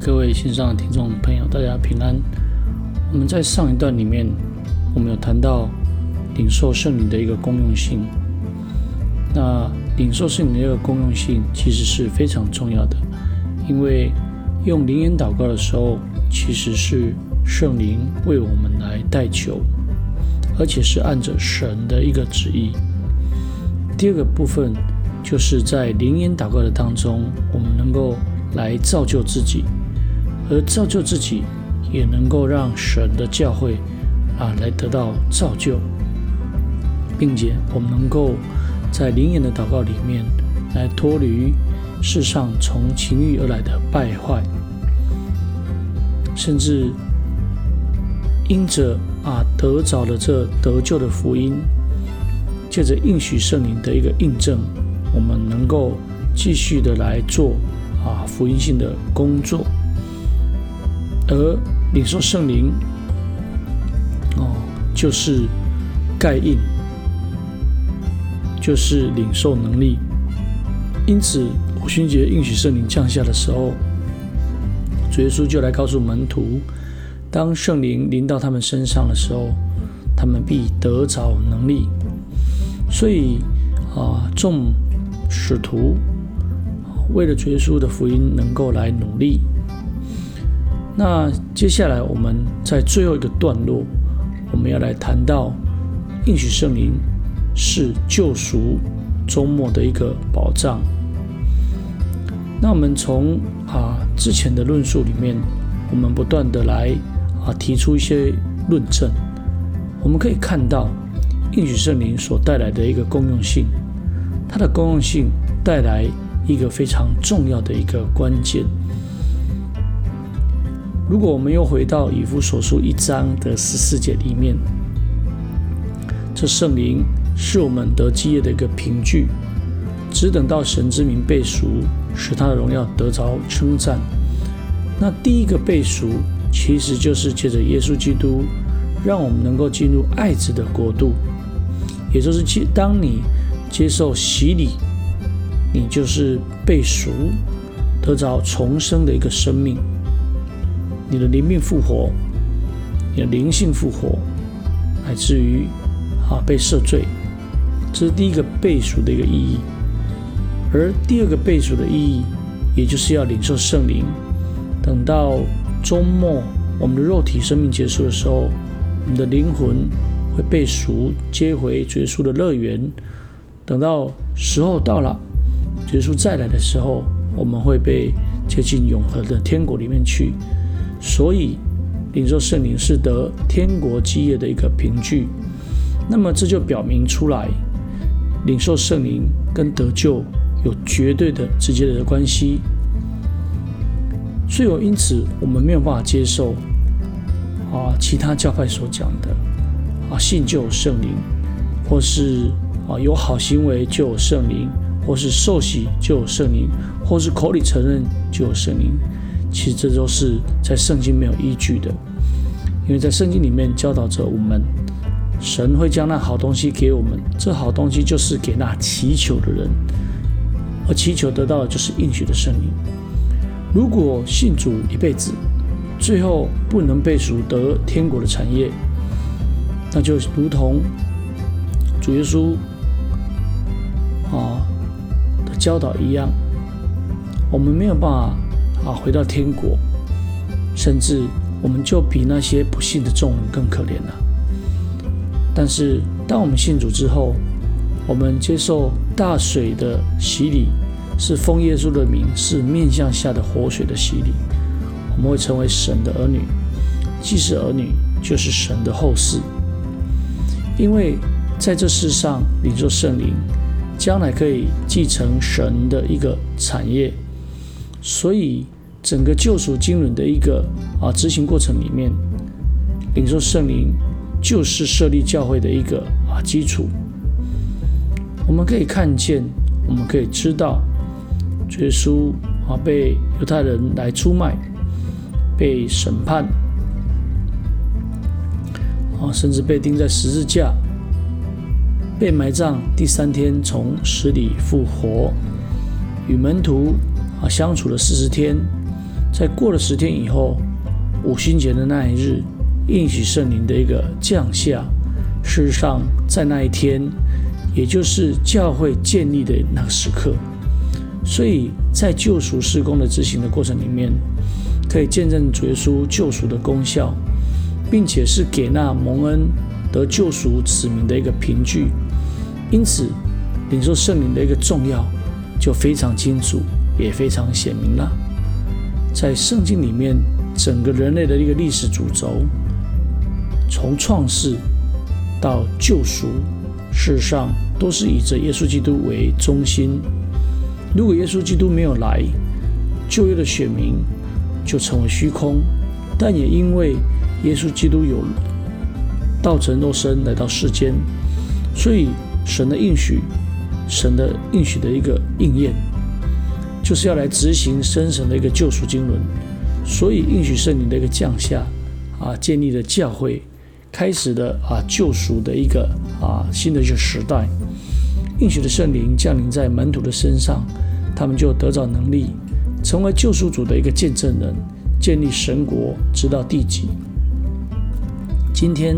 各位线上的听众朋友，大家平安。我们在上一段里面，我们有谈到领受圣灵的一个公用性。那领受圣灵的一个公用性，其实是非常重要的，因为用灵言祷告的时候，其实是圣灵为我们来代求，而且是按着神的一个旨意。第二个部分，就是在灵言祷告的当中，我们能够。来造就自己，而造就自己，也能够让神的教会啊来得到造就，并且我们能够在灵言的祷告里面来脱离世上从情欲而来的败坏，甚至因着啊得着了这得救的福音，借着应许圣灵的一个印证，我们能够继续的来做。啊，福音性的工作，而领受圣灵，哦，就是盖印，就是领受能力。因此，五旬节应许圣灵降下的时候，主耶稣就来告诉门徒，当圣灵临到他们身上的时候，他们必得着能力。所以啊，众使徒。为了主耶稣的福音能够来努力，那接下来我们在最后一个段落，我们要来谈到应许圣灵是救赎周末的一个保障。那我们从啊之前的论述里面，我们不断的来啊提出一些论证，我们可以看到应许圣灵所带来的一个公用性，它的公用性带来。一个非常重要的一个关键。如果我们又回到以弗所书一章的十四节里面，这圣灵是我们得基业的一个凭据，只等到神之名被赎，使他的荣耀得着称赞。那第一个被赎，其实就是借着耶稣基督，让我们能够进入爱子的国度，也就是接当你接受洗礼。你就是被赎、得着重生的一个生命，你的灵命复活，你的灵性复活，乃至于啊被赦罪，这是第一个被赎的一个意义。而第二个被赎的意义，也就是要领受圣灵。等到周末我们的肉体生命结束的时候，我们的灵魂会被赎接回绝稣的乐园。等到时候到了。耶稣再来的时候，我们会被接进永恒的天国里面去。所以，领受圣灵是得天国基业的一个凭据。那么，这就表明出来，领受圣灵跟得救有绝对的直接的关系。所以，因此我们没有办法接受啊，其他教派所讲的啊，信就有圣灵，或是啊，有好行为就有圣灵。或是受洗就有圣灵，或是口里承认就有圣灵，其实这都是在圣经没有依据的。因为在圣经里面教导着我们，神会将那好东西给我们，这好东西就是给那祈求的人，而祈求得到的就是应许的圣灵。如果信主一辈子，最后不能被数得天国的产业，那就如同主耶稣啊的。教导一样，我们没有办法啊回到天国，甚至我们就比那些不信的众人更可怜了。但是，当我们信主之后，我们接受大水的洗礼，是奉耶稣的名，是面向下的活水的洗礼，我们会成为神的儿女。既是儿女，就是神的后世。因为在这世上领受圣灵。将来可以继承神的一个产业，所以整个救赎经纶的一个啊执行过程里面，领受圣灵就是设立教会的一个啊基础。我们可以看见，我们可以知道，耶稣啊被犹太人来出卖，被审判，啊甚至被钉在十字架。被埋葬，第三天从死里复活，与门徒啊相处了四十天，在过了十天以后，五旬节的那一日，应许圣灵的一个降下。事实上，在那一天，也就是教会建立的那个时刻，所以在救赎施工的执行的过程里面，可以见证主耶稣救赎的功效，并且是给那蒙恩得救赎子民的一个凭据。因此，领受圣灵的一个重要就非常清楚，也非常显明了。在圣经里面，整个人类的一个历史主轴，从创世到救赎，事实上都是以着耶稣基督为中心。如果耶稣基督没有来，旧约的选民就成为虚空。但也因为耶稣基督有道成肉身来到世间，所以神的应许，神的应许的一个应验。就是要来执行生神的一个救赎经纶，所以应许圣灵的一个降下，啊，建立了教会，开始的啊救赎的一个啊新的一个时代。应许的圣灵降临在门徒的身上，他们就得着能力，成为救赎主的一个见证人，建立神国，直到地极。今天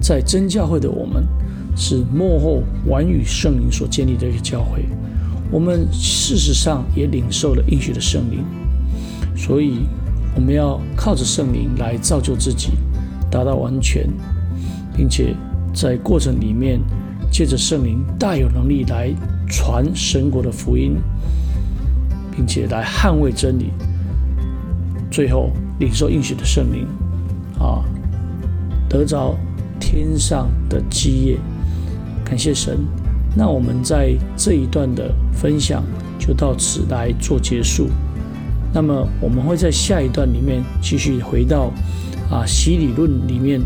在真教会的我们，是幕后完与圣灵所建立的一个教会。我们事实上也领受了应许的圣灵，所以我们要靠着圣灵来造就自己，达到完全，并且在过程里面借着圣灵大有能力来传神国的福音，并且来捍卫真理，最后领受应许的圣灵，啊，得着天上的基业，感谢神。那我们在这一段的分享就到此来做结束。那么我们会在下一段里面继续回到啊西理论里面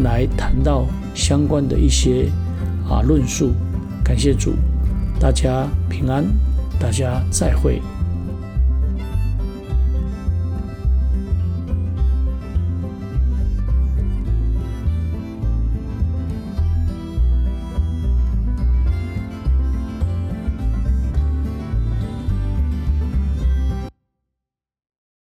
来谈到相关的一些啊论述。感谢主，大家平安，大家再会。